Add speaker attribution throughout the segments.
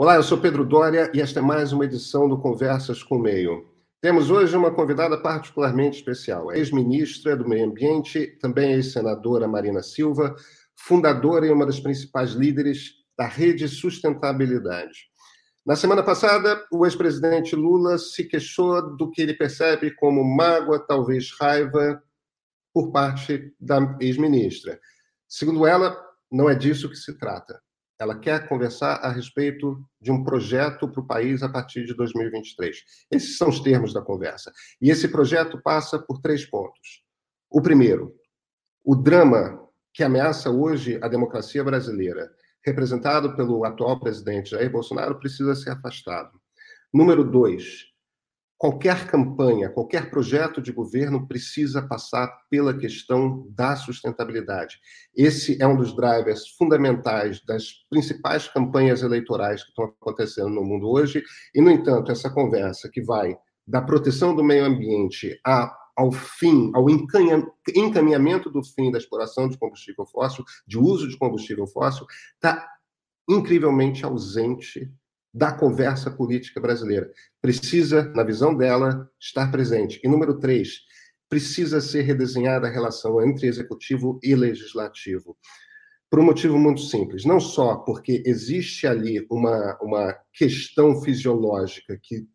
Speaker 1: Olá, eu sou Pedro Dória e esta é mais uma edição do Conversas com o Meio. Temos hoje uma convidada particularmente especial, a ex-ministra do Meio Ambiente, também ex-senadora Marina Silva, fundadora e uma das principais líderes da Rede Sustentabilidade. Na semana passada, o ex-presidente Lula se queixou do que ele percebe como mágoa, talvez raiva, por parte da ex-ministra. Segundo ela, não é disso que se trata. Ela quer conversar a respeito de um projeto para o país a partir de 2023. Esses são os termos da conversa. E esse projeto passa por três pontos. O primeiro, o drama que ameaça hoje a democracia brasileira, representado pelo atual presidente Jair Bolsonaro, precisa ser afastado. Número dois, qualquer campanha, qualquer projeto de governo precisa passar pela questão da sustentabilidade. Esse é um dos drivers fundamentais das principais campanhas eleitorais que estão acontecendo no mundo hoje. E, no entanto, essa conversa que vai da proteção do meio ambiente a, ao fim, ao encaminhamento do fim da exploração de combustível fóssil, de uso de combustível fóssil, está incrivelmente ausente da conversa política brasileira. Precisa, na visão dela, estar presente. E número três, precisa ser redesenhada a relação entre executivo e legislativo. Por um motivo muito simples. Não só porque existe ali uma, uma questão fisiológica que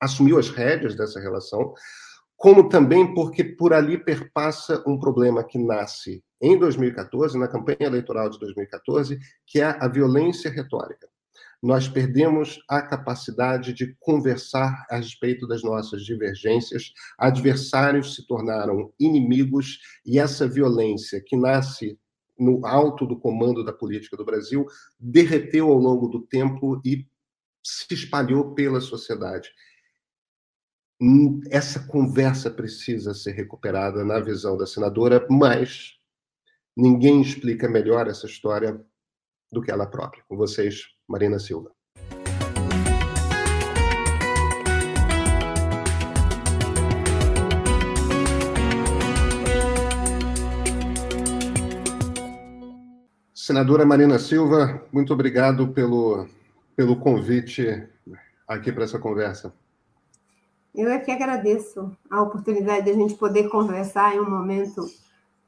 Speaker 1: assumiu as rédeas dessa relação, como também porque por ali perpassa um problema que nasce em 2014, na campanha eleitoral de 2014, que é a violência retórica nós perdemos a capacidade de conversar a respeito das nossas divergências, adversários se tornaram inimigos e essa violência que nasce no alto do comando da política do Brasil derreteu ao longo do tempo e se espalhou pela sociedade. Essa conversa precisa ser recuperada na visão da senadora, mas ninguém explica melhor essa história do que ela própria. Com vocês, Marina Silva. Senadora Marina Silva, muito obrigado pelo, pelo convite aqui para essa conversa.
Speaker 2: Eu é que agradeço a oportunidade de a gente poder conversar em um momento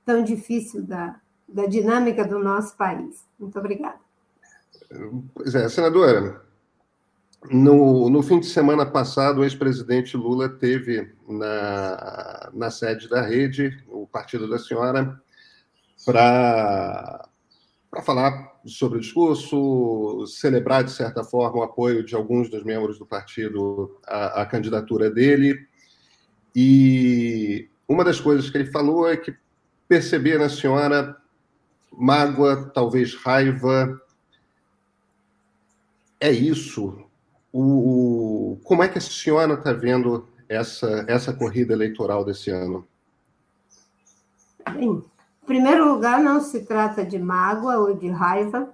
Speaker 2: tão difícil da, da dinâmica do nosso país. Muito obrigada.
Speaker 1: Pois é, senadora, no, no fim de semana passado, o ex-presidente Lula teve na, na sede da rede, o partido da senhora, para falar sobre o discurso, celebrar, de certa forma, o apoio de alguns dos membros do partido à, à candidatura dele. E uma das coisas que ele falou é que percebia na senhora mágoa, talvez raiva. É isso. O, o como é que a senhora está vendo essa, essa corrida eleitoral desse ano?
Speaker 2: Bem, em primeiro lugar, não se trata de mágoa ou de raiva,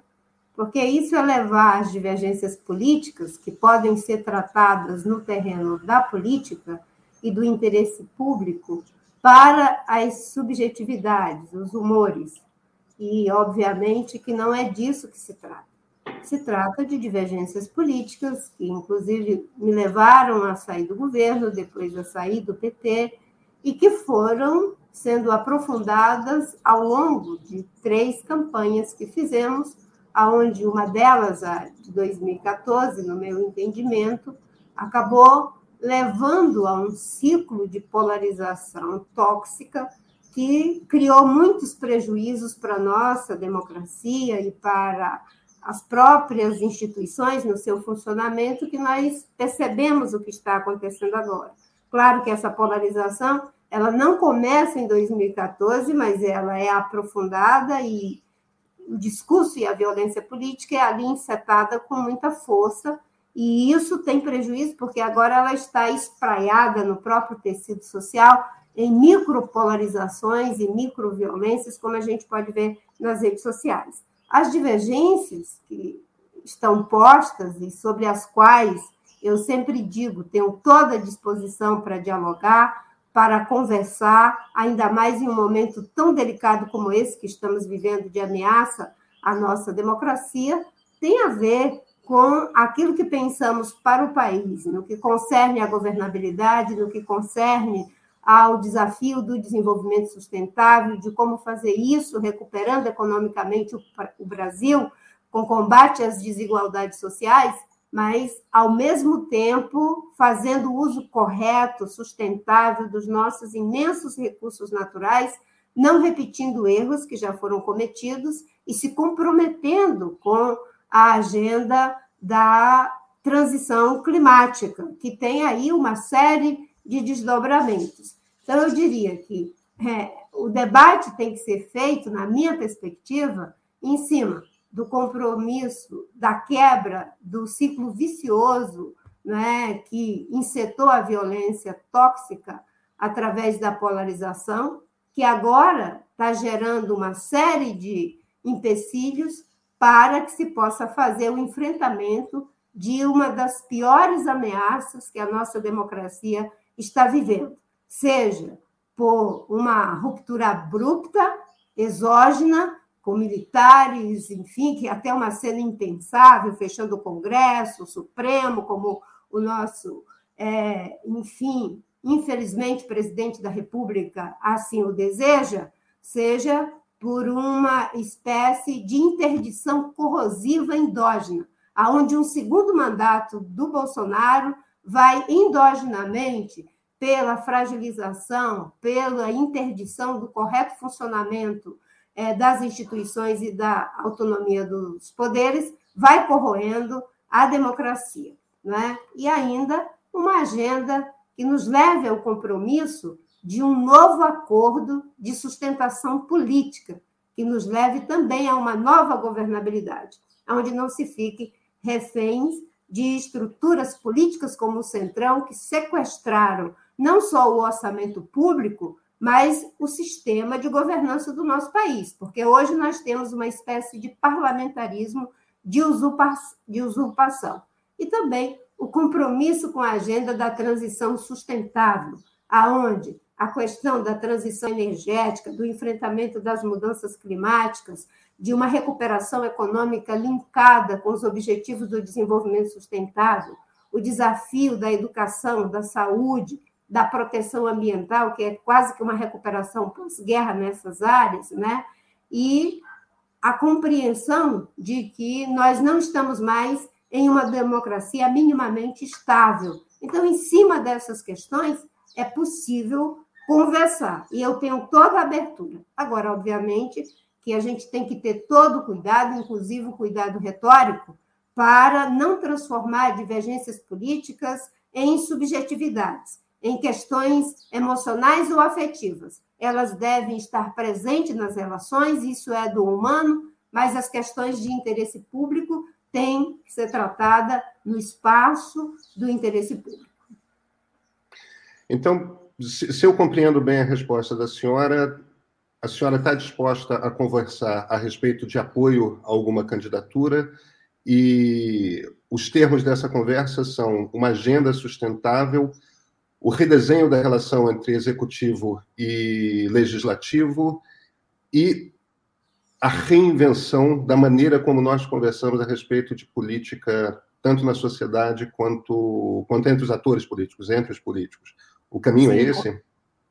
Speaker 2: porque isso é levar as divergências políticas, que podem ser tratadas no terreno da política e do interesse público, para as subjetividades, os humores, e, obviamente, que não é disso que se trata. Se trata de divergências políticas, que, inclusive, me levaram a sair do governo, depois a sair do PT, e que foram sendo aprofundadas ao longo de três campanhas que fizemos, aonde uma delas, a de 2014, no meu entendimento, acabou levando a um ciclo de polarização tóxica que criou muitos prejuízos para a nossa democracia e para as próprias instituições no seu funcionamento, que nós percebemos o que está acontecendo agora. Claro que essa polarização ela não começa em 2014, mas ela é aprofundada e o discurso e a violência política é ali insetada com muita força, e isso tem prejuízo porque agora ela está espraiada no próprio tecido social em micropolarizações e microviolências, como a gente pode ver nas redes sociais. As divergências que estão postas e sobre as quais eu sempre digo, tenho toda a disposição para dialogar, para conversar, ainda mais em um momento tão delicado como esse que estamos vivendo de ameaça à nossa democracia, tem a ver com aquilo que pensamos para o país, no que concerne à governabilidade, no que concerne ao desafio do desenvolvimento sustentável, de como fazer isso, recuperando economicamente o Brasil, com combate às desigualdades sociais, mas, ao mesmo tempo, fazendo uso correto, sustentável dos nossos imensos recursos naturais, não repetindo erros que já foram cometidos e se comprometendo com a agenda da transição climática, que tem aí uma série de desdobramentos. Então, eu diria que é, o debate tem que ser feito, na minha perspectiva, em cima do compromisso, da quebra do ciclo vicioso né, que insetou a violência tóxica através da polarização, que agora está gerando uma série de empecilhos para que se possa fazer o enfrentamento de uma das piores ameaças que a nossa democracia está vivendo, seja por uma ruptura abrupta, exógena, com militares, enfim, que até uma cena impensável, fechando o Congresso, o Supremo, como o nosso, é, enfim, infelizmente, presidente da República assim o deseja, seja por uma espécie de interdição corrosiva endógena, aonde um segundo mandato do Bolsonaro vai endogenamente pela fragilização, pela interdição do correto funcionamento é, das instituições e da autonomia dos poderes, vai corroendo a democracia. Né? E ainda uma agenda que nos leve ao compromisso de um novo acordo de sustentação política, que nos leve também a uma nova governabilidade, onde não se fique reféns de estruturas políticas como o Centrão, que sequestraram não só o orçamento público, mas o sistema de governança do nosso país, porque hoje nós temos uma espécie de parlamentarismo de, usurpa de usurpação. E também o compromisso com a agenda da transição sustentável, aonde a questão da transição energética, do enfrentamento das mudanças climáticas, de uma recuperação econômica linkada com os objetivos do desenvolvimento sustentável, o desafio da educação, da saúde, da proteção ambiental, que é quase que uma recuperação pós-guerra nessas áreas, né? E a compreensão de que nós não estamos mais em uma democracia minimamente estável. Então, em cima dessas questões, é possível conversar. E eu tenho toda a abertura. Agora, obviamente, que a gente tem que ter todo o cuidado, inclusive o cuidado retórico, para não transformar divergências políticas em subjetividades, em questões emocionais ou afetivas. Elas devem estar presentes nas relações, isso é do humano, mas as questões de interesse público têm que ser tratadas no espaço do interesse público.
Speaker 1: Então, se eu compreendo bem a resposta da senhora, a senhora está disposta a conversar a respeito de apoio a alguma candidatura e os termos dessa conversa são uma agenda sustentável, o redesenho da relação entre executivo e legislativo e a reinvenção da maneira como nós conversamos a respeito de política, tanto na sociedade quanto, quanto entre os atores políticos, entre os políticos. O caminho é Sim, é esse?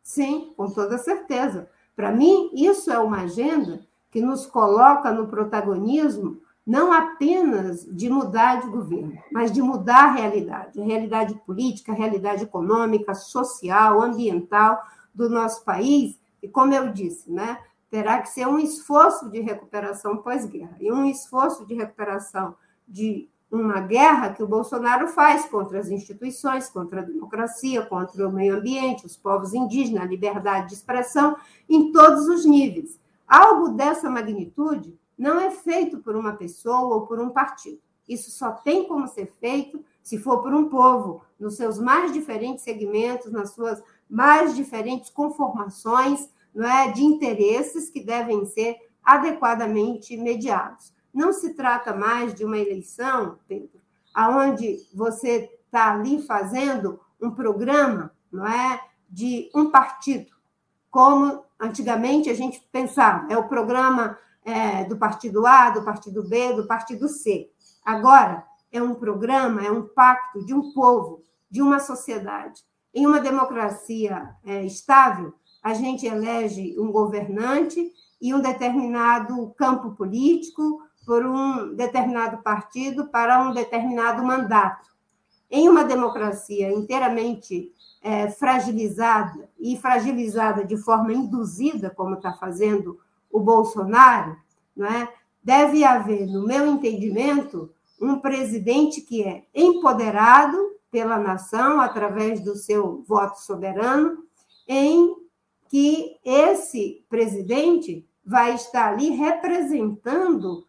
Speaker 2: Sim, com toda certeza. Para mim, isso é uma agenda que nos coloca no protagonismo não apenas de mudar de governo, mas de mudar a realidade, a realidade política, a realidade econômica, social, ambiental do nosso país. E como eu disse, né, terá que ser um esforço de recuperação pós-guerra e um esforço de recuperação de uma guerra que o Bolsonaro faz contra as instituições, contra a democracia, contra o meio ambiente, os povos indígenas, a liberdade de expressão, em todos os níveis. Algo dessa magnitude não é feito por uma pessoa ou por um partido. Isso só tem como ser feito se for por um povo, nos seus mais diferentes segmentos, nas suas mais diferentes conformações não é, de interesses que devem ser adequadamente mediados. Não se trata mais de uma eleição, Pedro, aonde você está ali fazendo um programa, não é, de um partido, como antigamente a gente pensava, é o programa é, do partido A, do partido B, do partido C. Agora é um programa, é um pacto de um povo, de uma sociedade. Em uma democracia é, estável, a gente elege um governante e um determinado campo político por um determinado partido para um determinado mandato. Em uma democracia inteiramente é, fragilizada e fragilizada de forma induzida, como está fazendo o Bolsonaro, não é? deve haver, no meu entendimento, um presidente que é empoderado pela nação através do seu voto soberano, em que esse presidente vai estar ali representando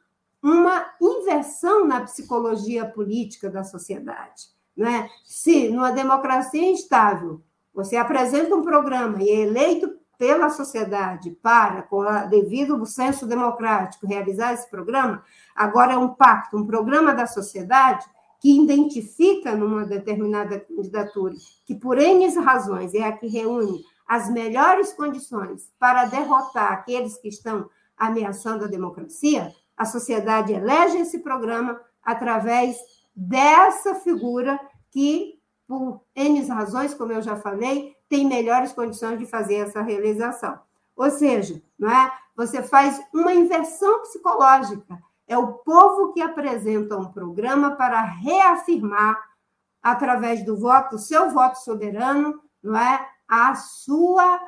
Speaker 2: uma inversão na psicologia política da sociedade. Né? Se numa democracia instável você apresenta um programa e é eleito pela sociedade para, com a devido senso democrático, realizar esse programa, agora é um pacto, um programa da sociedade que identifica numa determinada candidatura, que por N razões é a que reúne as melhores condições para derrotar aqueles que estão ameaçando a democracia, a sociedade elege esse programa através dessa figura que, por N razões, como eu já falei, tem melhores condições de fazer essa realização. Ou seja, não é? você faz uma inversão psicológica. É o povo que apresenta um programa para reafirmar, através do voto, seu voto soberano, não é? a sua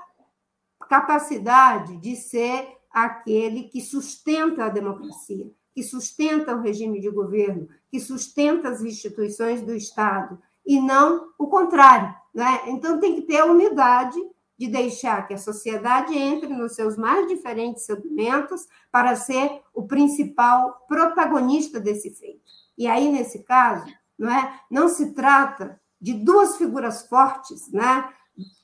Speaker 2: capacidade de ser aquele que sustenta a democracia, que sustenta o regime de governo, que sustenta as instituições do Estado, e não o contrário. Né? Então, tem que ter a humildade de deixar que a sociedade entre nos seus mais diferentes segmentos para ser o principal protagonista desse feito. E aí, nesse caso, não, é, não se trata de duas figuras fortes, né?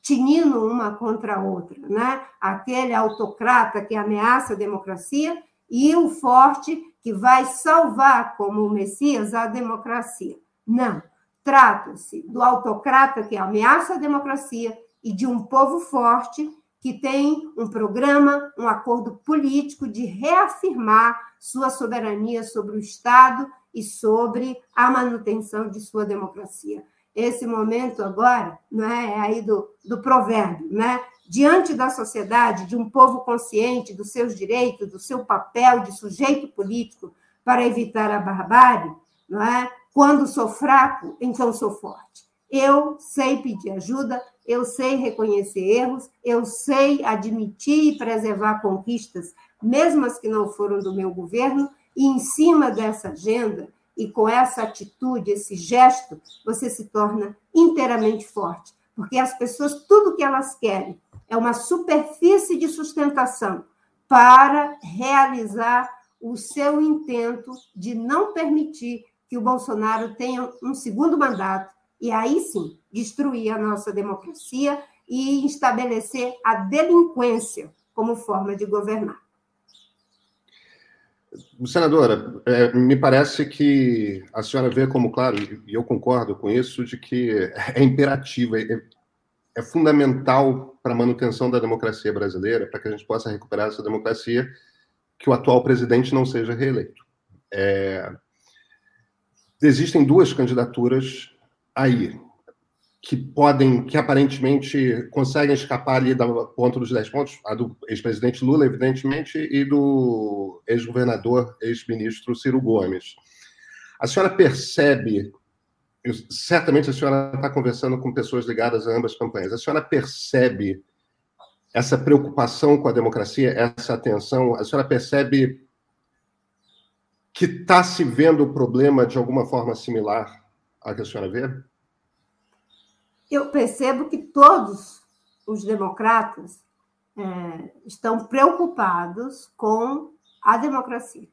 Speaker 2: Tinindo uma contra a outra, né? Aquele autocrata que ameaça a democracia e o forte que vai salvar como o Messias a democracia. Não. Trata-se do autocrata que ameaça a democracia e de um povo forte que tem um programa, um acordo político de reafirmar sua soberania sobre o Estado e sobre a manutenção de sua democracia esse momento agora, né, é aí do, do provérbio, né? Diante da sociedade, de um povo consciente dos seus direitos, do seu papel de sujeito político para evitar a barbárie, não é? Quando sou fraco, então sou forte. Eu sei pedir ajuda, eu sei reconhecer erros, eu sei admitir e preservar conquistas, mesmo as que não foram do meu governo, e em cima dessa agenda e com essa atitude, esse gesto, você se torna inteiramente forte. Porque as pessoas, tudo que elas querem é uma superfície de sustentação para realizar o seu intento de não permitir que o Bolsonaro tenha um segundo mandato e aí sim destruir a nossa democracia e estabelecer a delinquência como forma de governar.
Speaker 1: Senadora, é, me parece que a senhora vê como claro, e eu concordo com isso, de que é imperativo, é, é fundamental para a manutenção da democracia brasileira, para que a gente possa recuperar essa democracia, que o atual presidente não seja reeleito. É, existem duas candidaturas aí que podem, que aparentemente conseguem escapar ali da ponta dos 10 pontos, a do ex-presidente Lula, evidentemente, e do ex-governador, ex-ministro Ciro Gomes. A senhora percebe, certamente a senhora está conversando com pessoas ligadas a ambas campanhas, a senhora percebe essa preocupação com a democracia, essa atenção, a senhora percebe que está se vendo o problema de alguma forma similar à que a senhora vê?
Speaker 2: Eu percebo que todos os democratas é, estão preocupados com a democracia,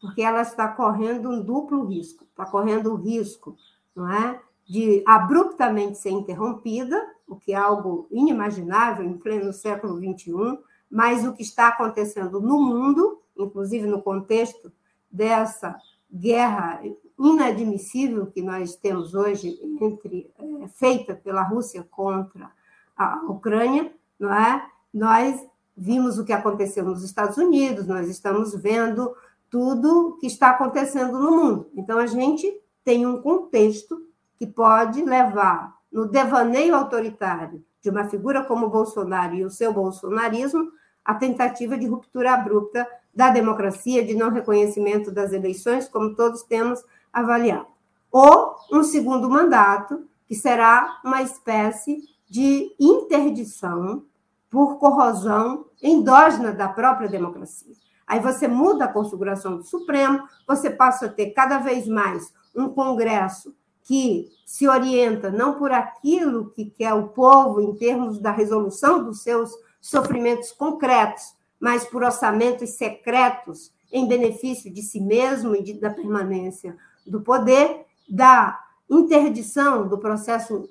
Speaker 2: porque ela está correndo um duplo risco. Está correndo o risco não é, de abruptamente ser interrompida, o que é algo inimaginável em pleno século XXI, mas o que está acontecendo no mundo, inclusive no contexto dessa guerra inadmissível que nós temos hoje entre é, feita pela Rússia contra a Ucrânia, não é? Nós vimos o que aconteceu nos Estados Unidos, nós estamos vendo tudo que está acontecendo no mundo. Então a gente tem um contexto que pode levar no devaneio autoritário de uma figura como Bolsonaro e o seu bolsonarismo a tentativa de ruptura abrupta da democracia, de não reconhecimento das eleições, como todos temos avaliado. Ou um segundo mandato, que será uma espécie de interdição por corrosão endógena da própria democracia. Aí você muda a configuração do Supremo, você passa a ter cada vez mais um Congresso que se orienta não por aquilo que quer o povo em termos da resolução dos seus sofrimentos concretos, mas por orçamentos secretos em benefício de si mesmo e de, da permanência do poder, da interdição do processo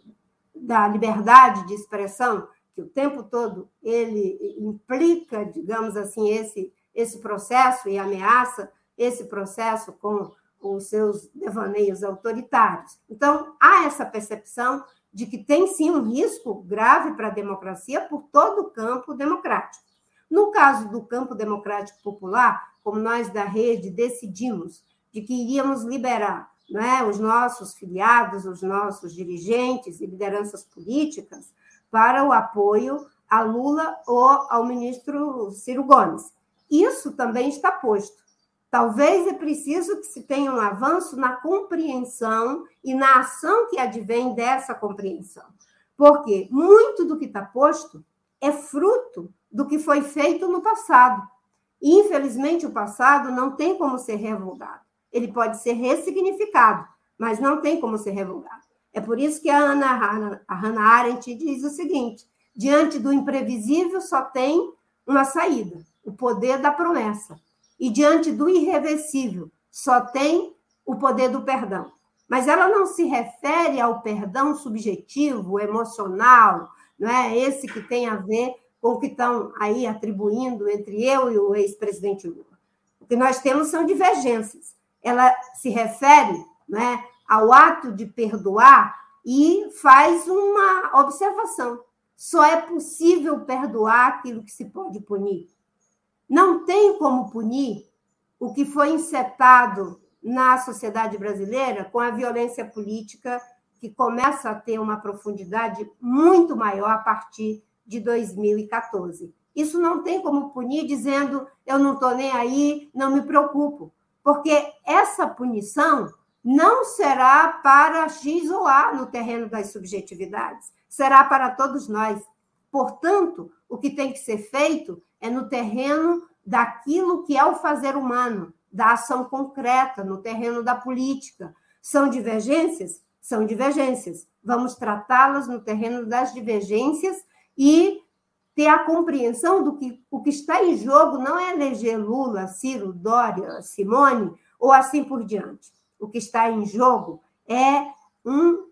Speaker 2: da liberdade de expressão, que o tempo todo ele implica, digamos assim, esse, esse processo e ameaça esse processo com os seus devaneios autoritários. Então, há essa percepção de que tem sim um risco grave para a democracia por todo o campo democrático. No caso do campo democrático popular, como nós da rede decidimos de que iríamos liberar é, os nossos filiados, os nossos dirigentes e lideranças políticas para o apoio a Lula ou ao ministro Ciro Gomes. Isso também está posto. Talvez é preciso que se tenha um avanço na compreensão e na ação que advém dessa compreensão. Porque muito do que está posto é fruto do que foi feito no passado. E, infelizmente, o passado não tem como ser revogado. Ele pode ser ressignificado, mas não tem como ser revogado. É por isso que a Hannah, Arendt diz o seguinte: diante do imprevisível só tem uma saída, o poder da promessa. E diante do irreversível, só tem o poder do perdão. Mas ela não se refere ao perdão subjetivo, emocional, não é esse que tem a ver com o que estão aí atribuindo entre eu e o ex-presidente Lula. O que nós temos são divergências. Ela se refere né, ao ato de perdoar e faz uma observação. Só é possível perdoar aquilo que se pode punir. Não tem como punir o que foi insetado na sociedade brasileira com a violência política que começa a ter uma profundidade muito maior a partir de 2014. Isso não tem como punir dizendo eu não estou nem aí, não me preocupo, porque essa punição não será para X ou A no terreno das subjetividades, será para todos nós. Portanto, o que tem que ser feito é no terreno daquilo que é o fazer humano, da ação concreta, no terreno da política. São divergências? São divergências. Vamos tratá-las no terreno das divergências e ter a compreensão do que o que está em jogo não é eleger Lula, Ciro, Dória, Simone ou assim por diante. O que está em jogo é um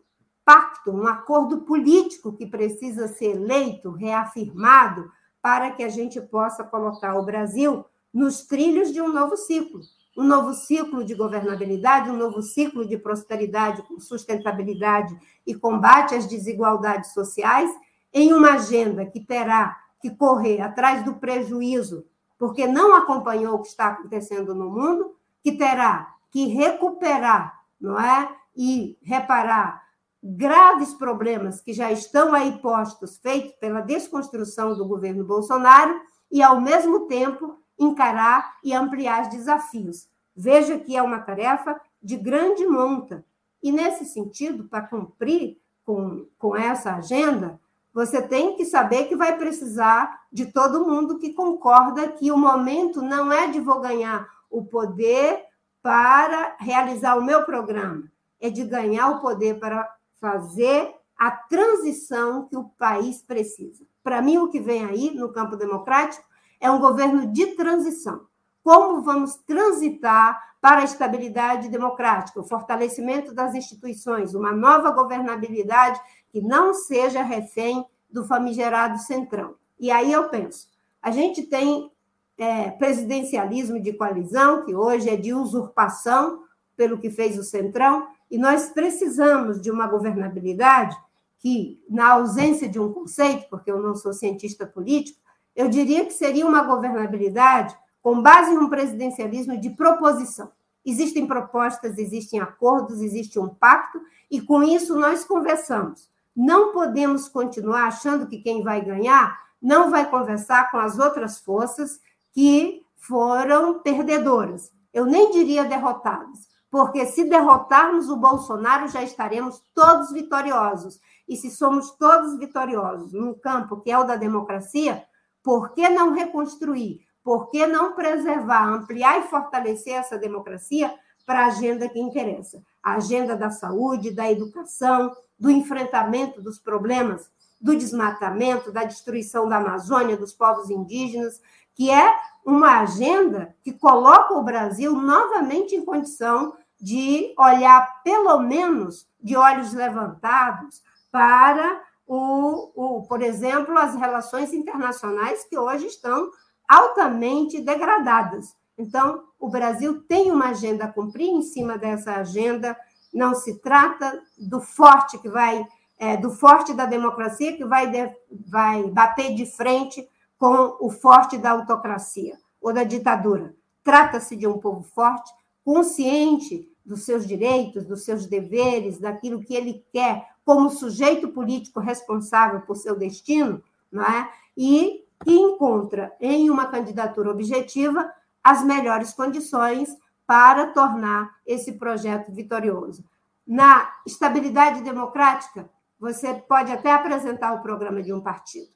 Speaker 2: pacto, um acordo político que precisa ser eleito, reafirmado, para que a gente possa colocar o Brasil nos trilhos de um novo ciclo um novo ciclo de governabilidade, um novo ciclo de prosperidade com sustentabilidade e combate às desigualdades sociais, em uma agenda que terá que correr atrás do prejuízo, porque não acompanhou o que está acontecendo no mundo, que terá que recuperar, não é? E reparar graves problemas que já estão aí postos, feitos pela desconstrução do governo Bolsonaro, e, ao mesmo tempo, encarar e ampliar os desafios. Veja que é uma tarefa de grande monta. E, nesse sentido, para cumprir com, com essa agenda, você tem que saber que vai precisar de todo mundo que concorda que o momento não é de vou ganhar o poder para realizar o meu programa, é de ganhar o poder para fazer a transição que o país precisa. Para mim, o que vem aí no campo democrático é um governo de transição. Como vamos transitar para a estabilidade democrática, o fortalecimento das instituições, uma nova governabilidade que não seja refém do famigerado centrão. E aí eu penso, a gente tem é, presidencialismo de coalizão, que hoje é de usurpação pelo que fez o centrão, e nós precisamos de uma governabilidade que, na ausência de um conceito, porque eu não sou cientista político, eu diria que seria uma governabilidade com base em um presidencialismo de proposição. existem propostas, existem acordos, existe um pacto, e com isso nós conversamos. Não podemos continuar achando que quem vai ganhar não vai conversar com as outras forças que foram perdedoras. Eu nem diria derrotadas, porque se derrotarmos o Bolsonaro, já estaremos todos vitoriosos. E se somos todos vitoriosos num campo que é o da democracia, por que não reconstruir? Por que não preservar, ampliar e fortalecer essa democracia para a agenda que interessa? A agenda da saúde, da educação, do enfrentamento dos problemas do desmatamento, da destruição da Amazônia, dos povos indígenas, que é uma agenda que coloca o Brasil novamente em condição de olhar, pelo menos, de olhos levantados para o, o, por exemplo, as relações internacionais que hoje estão altamente degradadas. Então, o Brasil tem uma agenda a cumprir em cima dessa agenda. Não se trata do forte que vai, é, do forte da democracia que vai, de, vai bater de frente com o forte da autocracia ou da ditadura. Trata-se de um povo forte, consciente dos seus direitos, dos seus deveres, daquilo que ele quer como sujeito político responsável por seu destino, não é? E que encontra em uma candidatura objetiva as melhores condições para tornar esse projeto vitorioso. Na estabilidade democrática, você pode até apresentar o programa de um partido.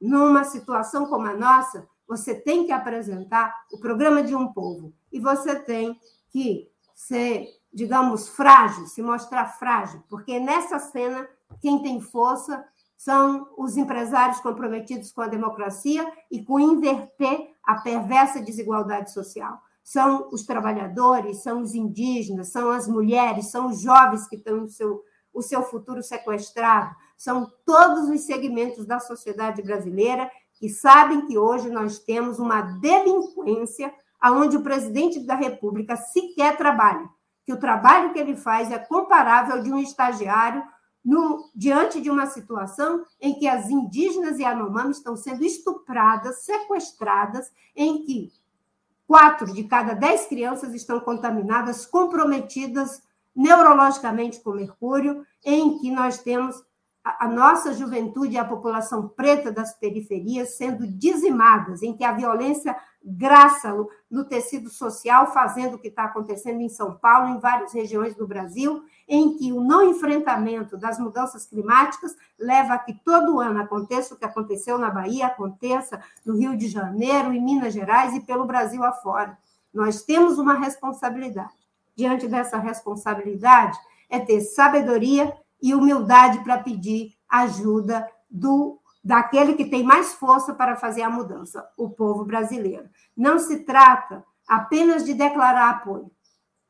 Speaker 2: Numa situação como a nossa, você tem que apresentar o programa de um povo e você tem que ser, digamos, frágil, se mostrar frágil, porque nessa cena quem tem força são os empresários comprometidos com a democracia e com inverter a perversa desigualdade social. São os trabalhadores, são os indígenas, são as mulheres, são os jovens que têm o seu, o seu futuro sequestrado, são todos os segmentos da sociedade brasileira que sabem que hoje nós temos uma delinquência onde o presidente da República sequer trabalha, que o trabalho que ele faz é comparável de um estagiário no, diante de uma situação em que as indígenas e Yanomami estão sendo estupradas, sequestradas, em que quatro de cada dez crianças estão contaminadas, comprometidas neurologicamente com mercúrio, em que nós temos a, nossa juventude e a população preta das periferias sendo dizimadas, em que a violência graça no tecido social, fazendo o que está acontecendo em São Paulo, em várias regiões do Brasil, em que o não enfrentamento das mudanças climáticas leva a que todo ano aconteça o que aconteceu na Bahia, aconteça no Rio de Janeiro, em Minas Gerais e pelo Brasil afora. Nós temos uma responsabilidade. Diante dessa responsabilidade, é ter sabedoria e humildade para pedir ajuda do daquele que tem mais força para fazer a mudança, o povo brasileiro. Não se trata apenas de declarar apoio.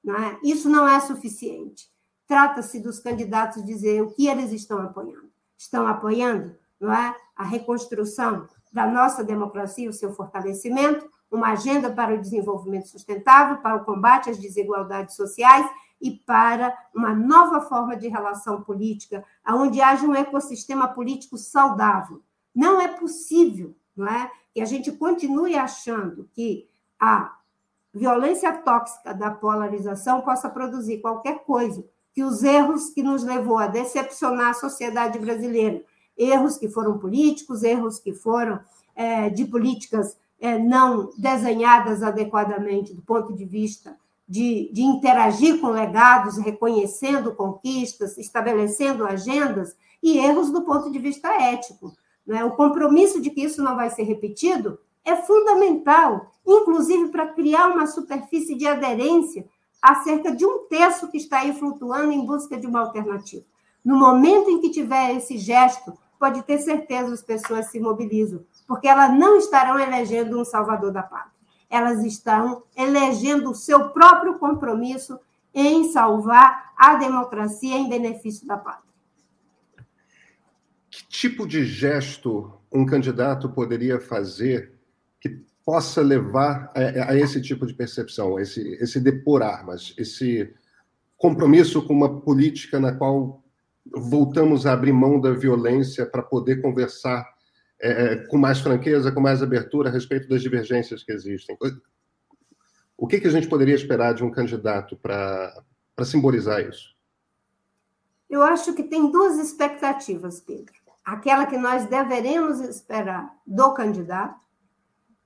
Speaker 2: Não é? Isso não é suficiente. Trata-se dos candidatos dizer o que eles estão apoiando. Estão apoiando não é? a reconstrução da nossa democracia, o seu fortalecimento, uma agenda para o desenvolvimento sustentável, para o combate às desigualdades sociais e para uma nova forma de relação política, onde haja um ecossistema político saudável. Não é possível não é, que a gente continue achando que a violência tóxica da polarização possa produzir qualquer coisa, que os erros que nos levou a decepcionar a sociedade brasileira, erros que foram políticos, erros que foram é, de políticas é, não desenhadas adequadamente do ponto de vista de, de interagir com legados, reconhecendo conquistas, estabelecendo agendas, e erros do ponto de vista ético. Né? O compromisso de que isso não vai ser repetido é fundamental, inclusive para criar uma superfície de aderência acerca de um terço que está aí flutuando em busca de uma alternativa. No momento em que tiver esse gesto, pode ter certeza as pessoas se mobilizam, porque elas não estarão elegendo um salvador da pátria elas estão elegendo o seu próprio compromisso em salvar a democracia em benefício da pátria.
Speaker 1: Que tipo de gesto um candidato poderia fazer que possa levar a, a esse tipo de percepção, esse, esse depor armas, esse compromisso com uma política na qual voltamos a abrir mão da violência para poder conversar é, é, com mais franqueza, com mais abertura a respeito das divergências que existem. O que, que a gente poderia esperar de um candidato para simbolizar isso?
Speaker 2: Eu acho que tem duas expectativas, Pedro. Aquela que nós deveremos esperar do candidato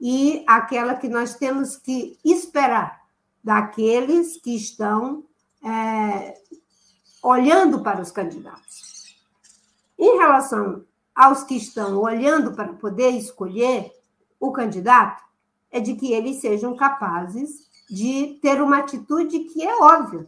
Speaker 2: e aquela que nós temos que esperar daqueles que estão é, olhando para os candidatos. Em relação aos que estão olhando para poder escolher o candidato, é de que eles sejam capazes de ter uma atitude que é óbvia.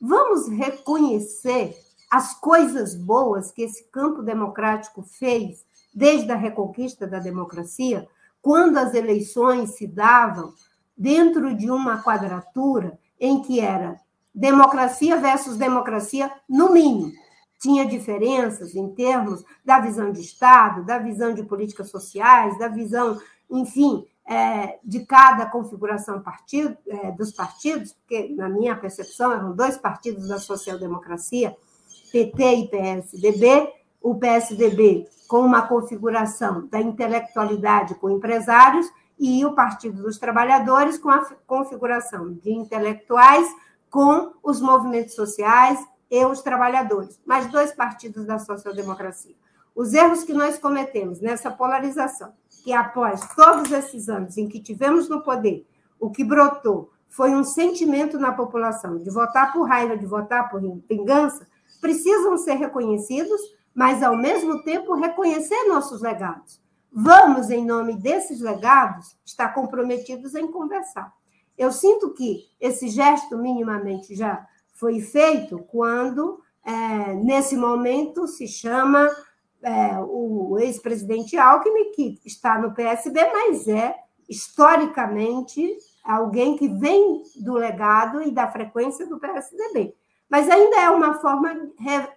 Speaker 2: Vamos reconhecer as coisas boas que esse campo democrático fez desde a reconquista da democracia, quando as eleições se davam dentro de uma quadratura em que era democracia versus democracia, no mínimo. Tinha diferenças em termos da visão de Estado, da visão de políticas sociais, da visão, enfim, é, de cada configuração partido, é, dos partidos, porque, na minha percepção, eram dois partidos da social-democracia, PT e PSDB, o PSDB com uma configuração da intelectualidade com empresários e o Partido dos Trabalhadores com a configuração de intelectuais com os movimentos sociais e os trabalhadores, mais dois partidos da social-democracia. Os erros que nós cometemos nessa polarização, que após todos esses anos em que tivemos no poder, o que brotou foi um sentimento na população de votar por raiva, de votar por vingança, precisam ser reconhecidos, mas ao mesmo tempo reconhecer nossos legados. Vamos, em nome desses legados, estar comprometidos em conversar. Eu sinto que esse gesto minimamente já foi feito quando, é, nesse momento, se chama é, o ex-presidente Alckmin, que está no PSB, mas é, historicamente, alguém que vem do legado e da frequência do PSDB mas ainda é uma forma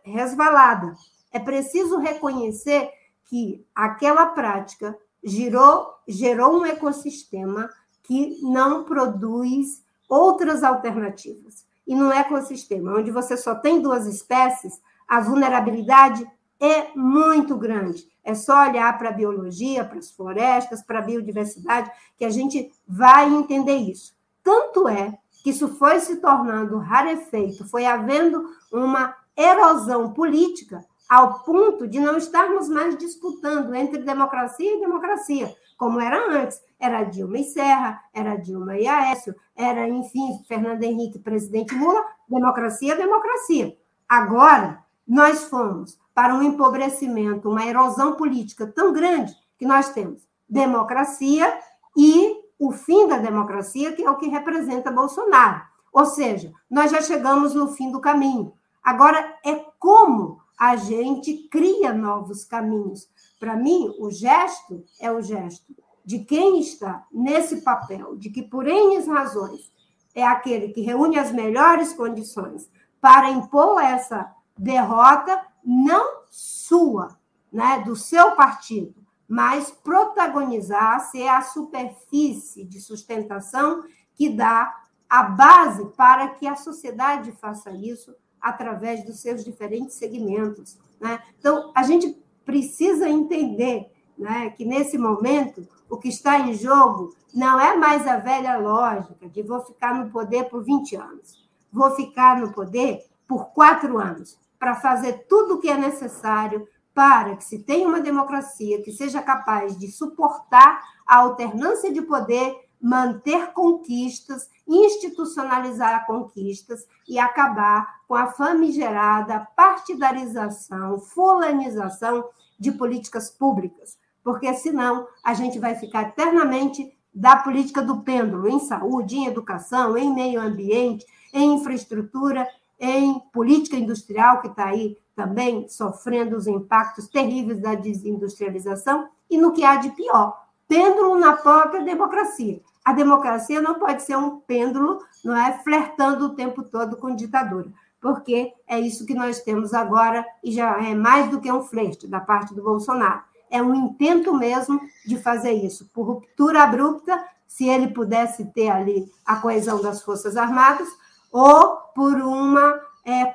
Speaker 2: resvalada. É preciso reconhecer que aquela prática gerou, gerou um ecossistema que não produz outras alternativas. E no ecossistema onde você só tem duas espécies, a vulnerabilidade é muito grande. É só olhar para a biologia, para as florestas, para a biodiversidade, que a gente vai entender isso. Tanto é que isso foi se tornando rarefeito, foi havendo uma erosão política ao ponto de não estarmos mais disputando entre democracia e democracia, como era antes. Era Dilma e Serra, era Dilma e Aécio, era, enfim, Fernando Henrique, presidente Lula, democracia, democracia. Agora, nós fomos para um empobrecimento, uma erosão política tão grande que nós temos democracia e o fim da democracia, que é o que representa Bolsonaro. Ou seja, nós já chegamos no fim do caminho. Agora, é como a gente cria novos caminhos. Para mim, o gesto é o gesto de quem está nesse papel, de que por N razões é aquele que reúne as melhores condições para impor essa derrota, não sua, né, do seu partido, mas protagonizar, ser a superfície de sustentação que dá a base para que a sociedade faça isso através dos seus diferentes segmentos. Né? Então, a gente precisa entender né, que, nesse momento, o que está em jogo não é mais a velha lógica de vou ficar no poder por 20 anos, vou ficar no poder por quatro anos, para fazer tudo o que é necessário para que se tenha uma democracia que seja capaz de suportar a alternância de poder, manter conquistas, institucionalizar conquistas e acabar com a famigerada partidarização, fulanização de políticas públicas, porque senão a gente vai ficar eternamente da política do pêndulo em saúde, em educação, em meio ambiente, em infraestrutura, em política industrial, que está aí também sofrendo os impactos terríveis da desindustrialização, e no que há de pior, pêndulo na própria democracia. A democracia não pode ser um pêndulo, não é flertando o tempo todo com ditadura, porque é isso que nós temos agora e já é mais do que um flerte da parte do Bolsonaro. É um intento mesmo de fazer isso, por ruptura abrupta, se ele pudesse ter ali a coesão das Forças Armadas, ou por uma é,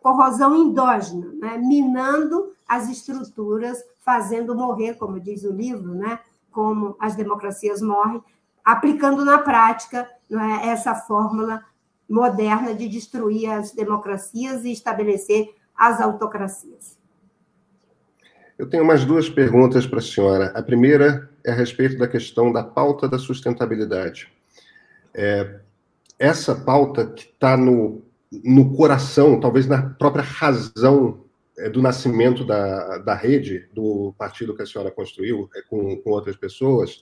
Speaker 2: corrosão endógena, né? minando as estruturas, fazendo morrer, como diz o livro, né? como as democracias morrem, aplicando na prática é, essa fórmula moderna de destruir as democracias e estabelecer as autocracias.
Speaker 1: Eu tenho mais duas perguntas para a senhora. A primeira é a respeito da questão da pauta da sustentabilidade. É, essa pauta que está no, no coração, talvez na própria razão é, do nascimento da, da rede, do partido que a senhora construiu é, com, com outras pessoas,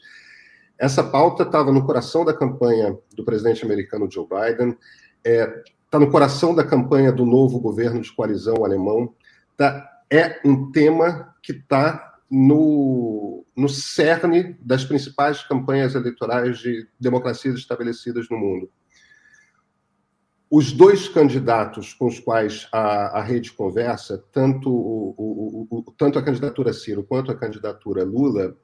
Speaker 1: essa pauta estava no coração da campanha do presidente americano Joe Biden, está é, tá no coração da campanha do novo governo de coalizão alemão, tá, é um tema que está no, no cerne das principais campanhas eleitorais de democracias estabelecidas no mundo. Os dois candidatos com os quais a, a rede conversa, tanto, o, o, o, tanto a candidatura Ciro quanto a candidatura Lula,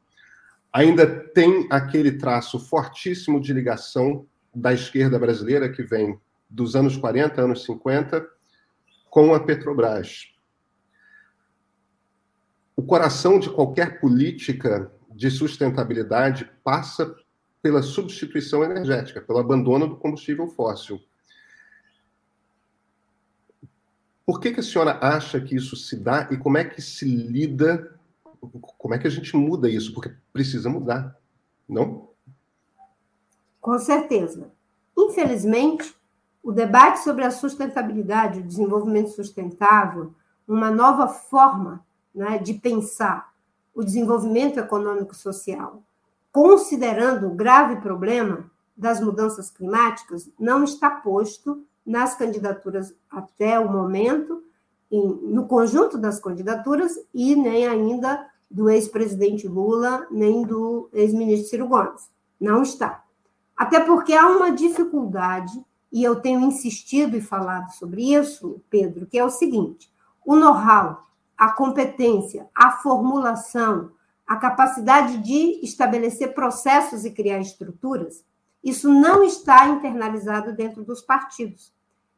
Speaker 1: ainda tem aquele traço fortíssimo de ligação da esquerda brasileira, que vem dos anos 40, anos 50, com a Petrobras. O coração de qualquer política de sustentabilidade passa pela substituição energética, pelo abandono do combustível fóssil. Por que, que a senhora acha que isso se dá e como é que se lida, como é que a gente muda isso? Porque precisa mudar, não?
Speaker 2: Com certeza. Infelizmente, o debate sobre a sustentabilidade, o desenvolvimento sustentável, uma nova forma né, de pensar o desenvolvimento econômico-social, considerando o grave problema das mudanças climáticas, não está posto nas candidaturas até o momento, no conjunto das candidaturas, e nem ainda do ex-presidente Lula, nem do ex-ministro Ciro Gomes. Não está. Até porque há uma dificuldade, e eu tenho insistido e falado sobre isso, Pedro, que é o seguinte: o know-how, a competência, a formulação, a capacidade de estabelecer processos e criar estruturas, isso não está internalizado dentro dos partidos.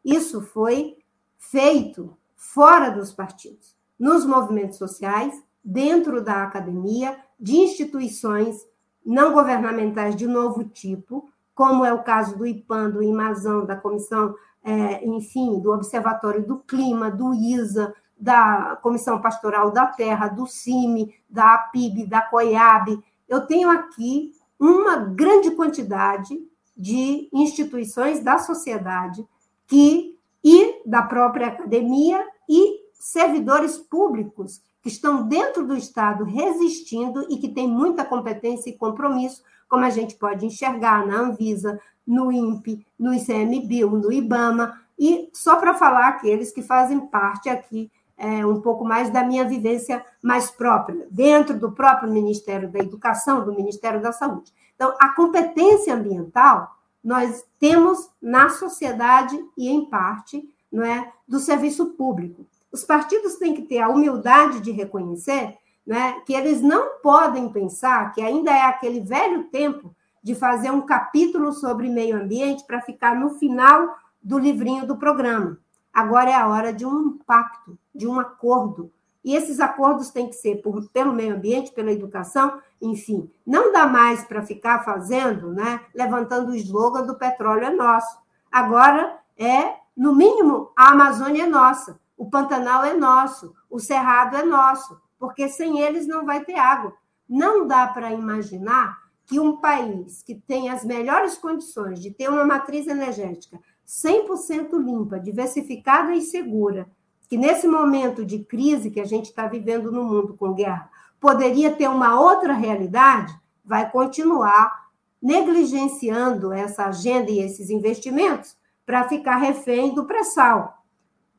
Speaker 2: Isso foi feito fora dos partidos, nos movimentos sociais, dentro da academia, de instituições não governamentais de novo tipo, como é o caso do IPAN, do IMAZão, da Comissão, é, enfim, do Observatório do Clima, do ISA, da Comissão Pastoral da Terra, do CIMI, da APIB, da COIAB. Eu tenho aqui uma grande quantidade de instituições da sociedade que e da própria academia e servidores públicos que estão dentro do Estado resistindo e que têm muita competência e compromisso, como a gente pode enxergar na Anvisa, no INPE, no ICMBio, no IBAMA, e só para falar aqueles que fazem parte aqui é, um pouco mais da minha vivência mais própria, dentro do próprio Ministério da Educação, do Ministério da Saúde. Então, a competência ambiental nós temos na sociedade e, em parte, não é, do serviço público. Os partidos têm que ter a humildade de reconhecer né, que eles não podem pensar que ainda é aquele velho tempo de fazer um capítulo sobre meio ambiente para ficar no final do livrinho do programa. Agora é a hora de um pacto, de um acordo. E esses acordos têm que ser por, pelo meio ambiente, pela educação, enfim. Não dá mais para ficar fazendo, né, levantando o slogan do petróleo é nosso. Agora é, no mínimo, a Amazônia é nossa, o Pantanal é nosso, o Cerrado é nosso, porque sem eles não vai ter água. Não dá para imaginar que um país que tem as melhores condições de ter uma matriz energética 100% limpa, diversificada e segura, que nesse momento de crise que a gente está vivendo no mundo com guerra, poderia ter uma outra realidade, vai continuar negligenciando essa agenda e esses investimentos para ficar refém do pré-sal.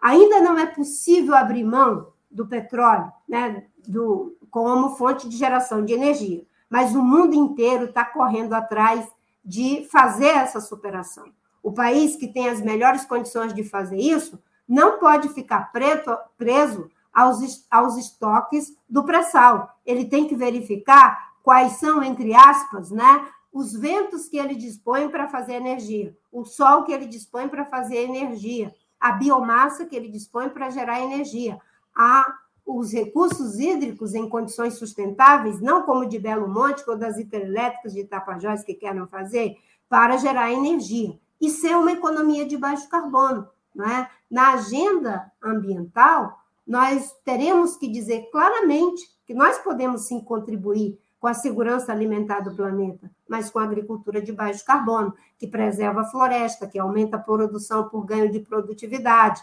Speaker 2: Ainda não é possível abrir mão do petróleo né, do, como fonte de geração de energia, mas o mundo inteiro está correndo atrás de fazer essa superação. O país que tem as melhores condições de fazer isso não pode ficar preto, preso aos, aos estoques do pré-sal. Ele tem que verificar quais são, entre aspas, né, os ventos que ele dispõe para fazer energia, o sol que ele dispõe para fazer energia, a biomassa que ele dispõe para gerar energia, a os recursos hídricos em condições sustentáveis, não como de Belo Monte ou das hidrelétricas de Tapajós que querem fazer, para gerar energia e ser uma economia de baixo carbono. Não é? Na agenda ambiental, nós teremos que dizer claramente que nós podemos sim contribuir com a segurança alimentar do planeta, mas com a agricultura de baixo carbono, que preserva a floresta, que aumenta a produção por ganho de produtividade.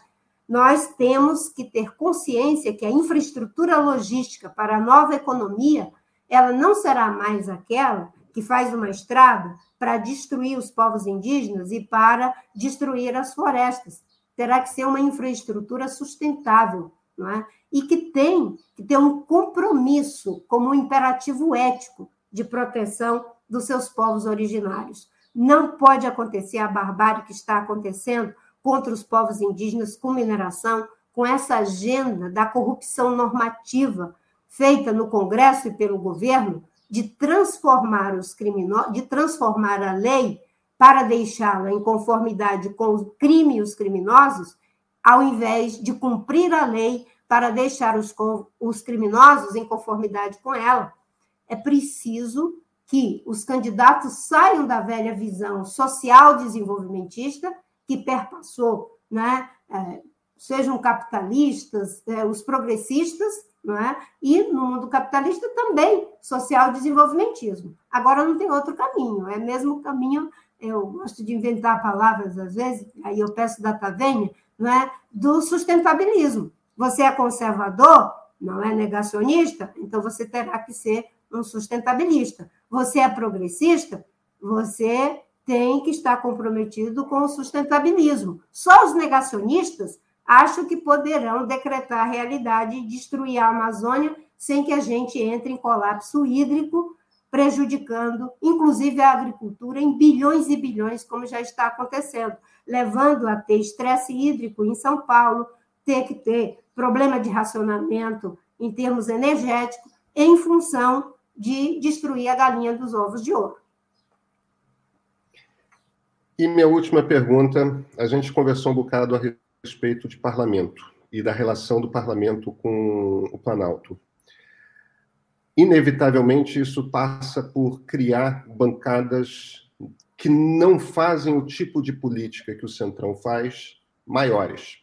Speaker 2: Nós temos que ter consciência que a infraestrutura logística para a nova economia, ela não será mais aquela que faz uma estrada para destruir os povos indígenas e para destruir as florestas. Terá que ser uma infraestrutura sustentável, não é? E que tem que ter um compromisso como um imperativo ético de proteção dos seus povos originários. Não pode acontecer a barbárie que está acontecendo contra os povos indígenas com mineração, com essa agenda da corrupção normativa feita no Congresso e pelo governo de transformar os criminosos, de transformar a lei para deixá-la em conformidade com o crime e os criminosos, ao invés de cumprir a lei para deixar os, os criminosos em conformidade com ela, é preciso que os candidatos saiam da velha visão social desenvolvimentista que perpassou, né? É, sejam capitalistas, é, os progressistas, não é? e no mundo capitalista também social desenvolvimentismo. Agora não tem outro caminho, é mesmo o caminho, eu gosto de inventar palavras às vezes, aí eu peço da Tavenha, não é? do sustentabilismo. Você é conservador, não é negacionista, então você terá que ser um sustentabilista. Você é progressista, você tem que estar comprometido com o sustentabilismo. Só os negacionistas acham que poderão decretar a realidade e destruir a Amazônia sem que a gente entre em colapso hídrico, prejudicando, inclusive, a agricultura em bilhões e bilhões, como já está acontecendo, levando a ter estresse hídrico em São Paulo, ter que ter problema de racionamento em termos energéticos, em função de destruir a galinha dos ovos de ouro.
Speaker 1: E minha última pergunta: a gente conversou um bocado a respeito de parlamento e da relação do parlamento com o Planalto. Inevitavelmente, isso passa por criar bancadas que não fazem o tipo de política que o Centrão faz maiores.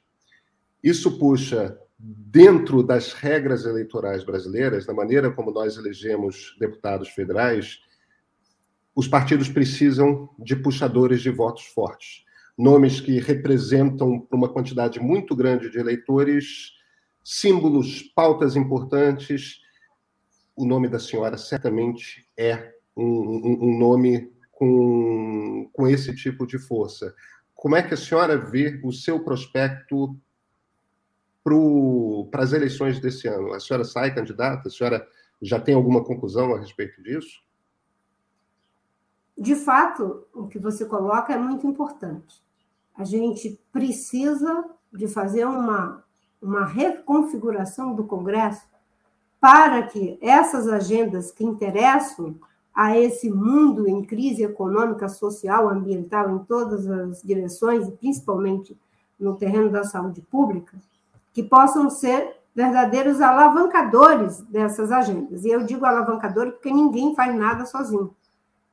Speaker 1: Isso puxa dentro das regras eleitorais brasileiras, da maneira como nós elegemos deputados federais, os partidos precisam de puxadores de votos fortes. Nomes que representam uma quantidade muito grande de eleitores símbolos, pautas importantes. O nome da senhora certamente é um, um, um nome com, com esse tipo de força. Como é que a senhora vê o seu prospecto para as eleições desse ano? A senhora sai candidata? A senhora já tem alguma conclusão a respeito disso?
Speaker 2: De fato, o que você coloca é muito importante. A gente precisa de fazer uma, uma reconfiguração do Congresso para que essas agendas que interessam a esse mundo em crise econômica, social, ambiental, em todas as direções, principalmente no terreno da saúde pública, que possam ser verdadeiros alavancadores dessas agendas. E eu digo alavancador porque ninguém faz nada sozinho.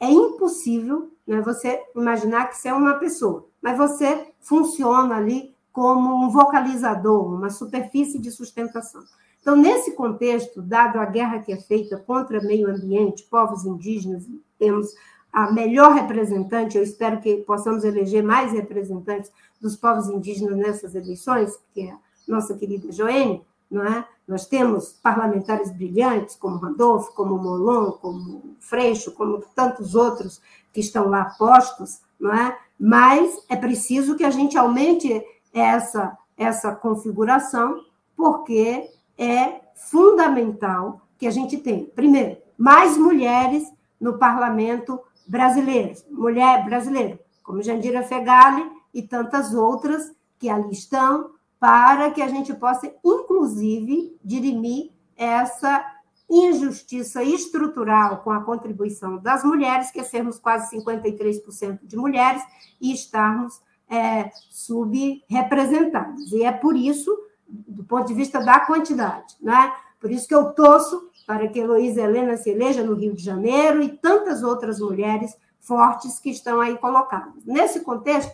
Speaker 2: É impossível né, você imaginar que você é uma pessoa, mas você funciona ali como um vocalizador, uma superfície de sustentação. Então, nesse contexto, dado a guerra que é feita contra meio ambiente, povos indígenas, temos a melhor representante, eu espero que possamos eleger mais representantes dos povos indígenas nessas eleições, que é nossa querida Joênia, não é? Nós temos parlamentares brilhantes, como Randolfo, como Molon, como Freixo, como tantos outros que estão lá postos, não é? Mas é preciso que a gente aumente essa, essa configuração, porque é fundamental que a gente tenha, primeiro, mais mulheres no parlamento brasileiro, mulher brasileira, como Jandira Fegali e tantas outras que ali estão, para que a gente possa, inclusive, dirimir essa injustiça estrutural com a contribuição das mulheres, que é sermos quase 53% de mulheres e estarmos é, subrepresentadas. E é por isso do ponto de vista da quantidade. Né? Por isso que eu torço para que Heloísa Helena se eleja no Rio de Janeiro e tantas outras mulheres fortes que estão aí colocadas. Nesse contexto,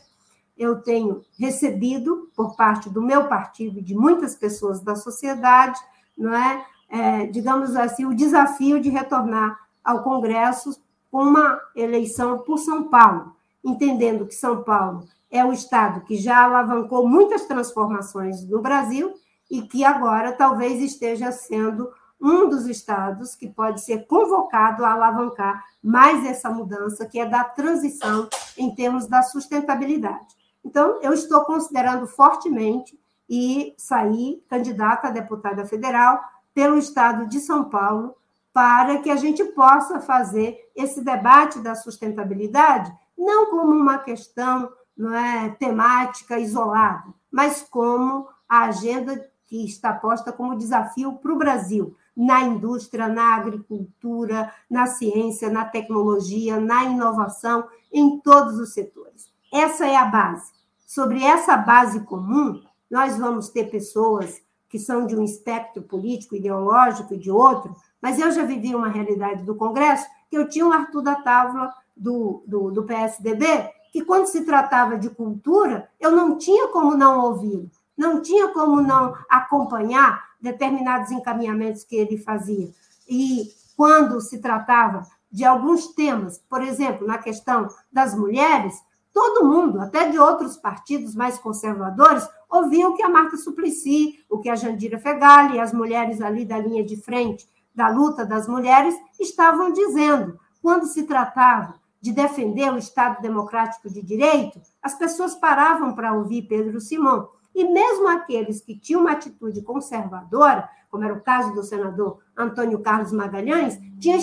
Speaker 2: eu tenho recebido, por parte do meu partido e de muitas pessoas da sociedade, não é, é digamos assim, o desafio de retornar ao Congresso com uma eleição por São Paulo, entendendo que São Paulo é o estado que já alavancou muitas transformações no Brasil e que agora talvez esteja sendo um dos estados que pode ser convocado a alavancar mais essa mudança, que é da transição em termos da sustentabilidade. Então, eu estou considerando fortemente e sair candidata a deputada federal pelo estado de São Paulo para que a gente possa fazer esse debate da sustentabilidade não como uma questão não é, temática isolada, mas como a agenda que está posta como desafio para o Brasil, na indústria, na agricultura, na ciência, na tecnologia, na inovação, em todos os setores. Essa é a base. Sobre essa base comum, nós vamos ter pessoas que são de um espectro político, ideológico e de outro, mas eu já vivi uma realidade do Congresso que eu tinha um Arthur da Távola do, do, do PSDB, que quando se tratava de cultura, eu não tinha como não ouvi-lo, não tinha como não acompanhar determinados encaminhamentos que ele fazia. E quando se tratava de alguns temas, por exemplo, na questão das mulheres, todo mundo, até de outros partidos mais conservadores, ouvia o que a Marta Suplicy, o que a Jandira Fegali, as mulheres ali da linha de frente da luta das mulheres, estavam dizendo. Quando se tratava de defender o Estado democrático de direito, as pessoas paravam para ouvir Pedro Simão. E mesmo aqueles que tinham uma atitude conservadora, como era o caso do senador Antônio Carlos Magalhães, tinha,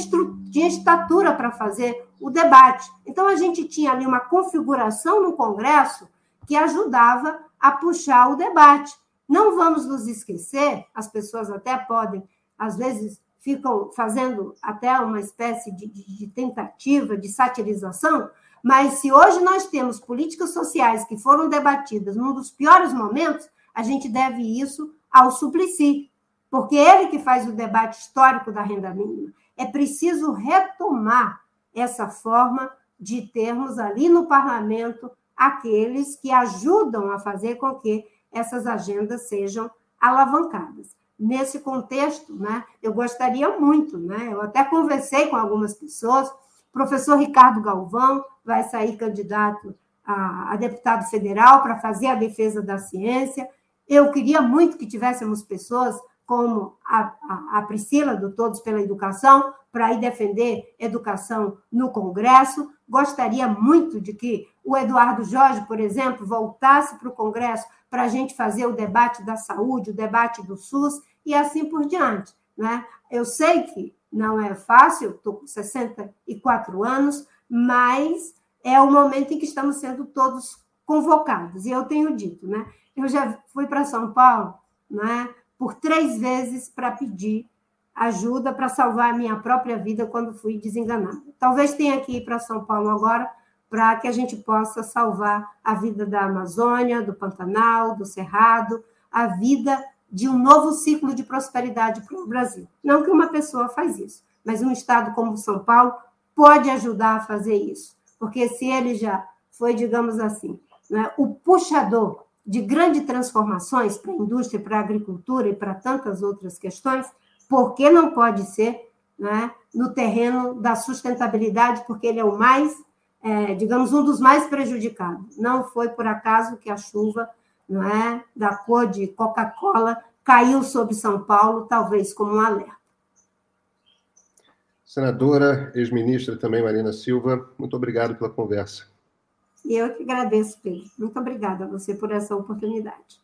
Speaker 2: tinha estatura para fazer o debate. Então, a gente tinha ali uma configuração no Congresso que ajudava a puxar o debate. Não vamos nos esquecer, as pessoas até podem, às vezes, ficam fazendo até uma espécie de, de, de tentativa de satirização, mas se hoje nós temos políticas sociais que foram debatidas num dos piores momentos, a gente deve isso ao Suplicy, porque é ele que faz o debate histórico da renda mínima. É preciso retomar essa forma de termos ali no parlamento aqueles que ajudam a fazer com que essas agendas sejam alavancadas. Nesse contexto, né, eu gostaria muito, né, eu até conversei com algumas pessoas, professor Ricardo Galvão vai sair candidato a, a deputado federal para fazer a defesa da ciência. Eu queria muito que tivéssemos pessoas como a, a, a Priscila, do Todos pela Educação, para ir defender educação no Congresso. Gostaria muito de que o Eduardo Jorge, por exemplo, voltasse para o Congresso para a gente fazer o debate da saúde, o debate do SUS e assim por diante. Né? Eu sei que não é fácil, estou com 64 anos, mas é o momento em que estamos sendo todos convocados. E eu tenho dito, né? Eu já fui para São Paulo, né? Por três vezes para pedir ajuda para salvar a minha própria vida quando fui desenganada. Talvez tenha que ir para São Paulo agora para que a gente possa salvar a vida da Amazônia, do Pantanal, do Cerrado, a vida de um novo ciclo de prosperidade para o Brasil. Não que uma pessoa faz isso, mas um estado como São Paulo pode ajudar a fazer isso, porque se ele já foi, digamos assim, né, o puxador de grandes transformações para a indústria, para a agricultura e para tantas outras questões, por que não pode ser né, no terreno da sustentabilidade, porque ele é o mais, é, digamos, um dos mais prejudicados. Não foi por acaso que a chuva não é, da cor de Coca-Cola caiu sobre São Paulo, talvez como um alerta.
Speaker 1: Senadora, ex-ministra também, Marina Silva, muito obrigado pela conversa.
Speaker 2: Eu que agradeço, Pedro. Muito obrigada a você por essa oportunidade.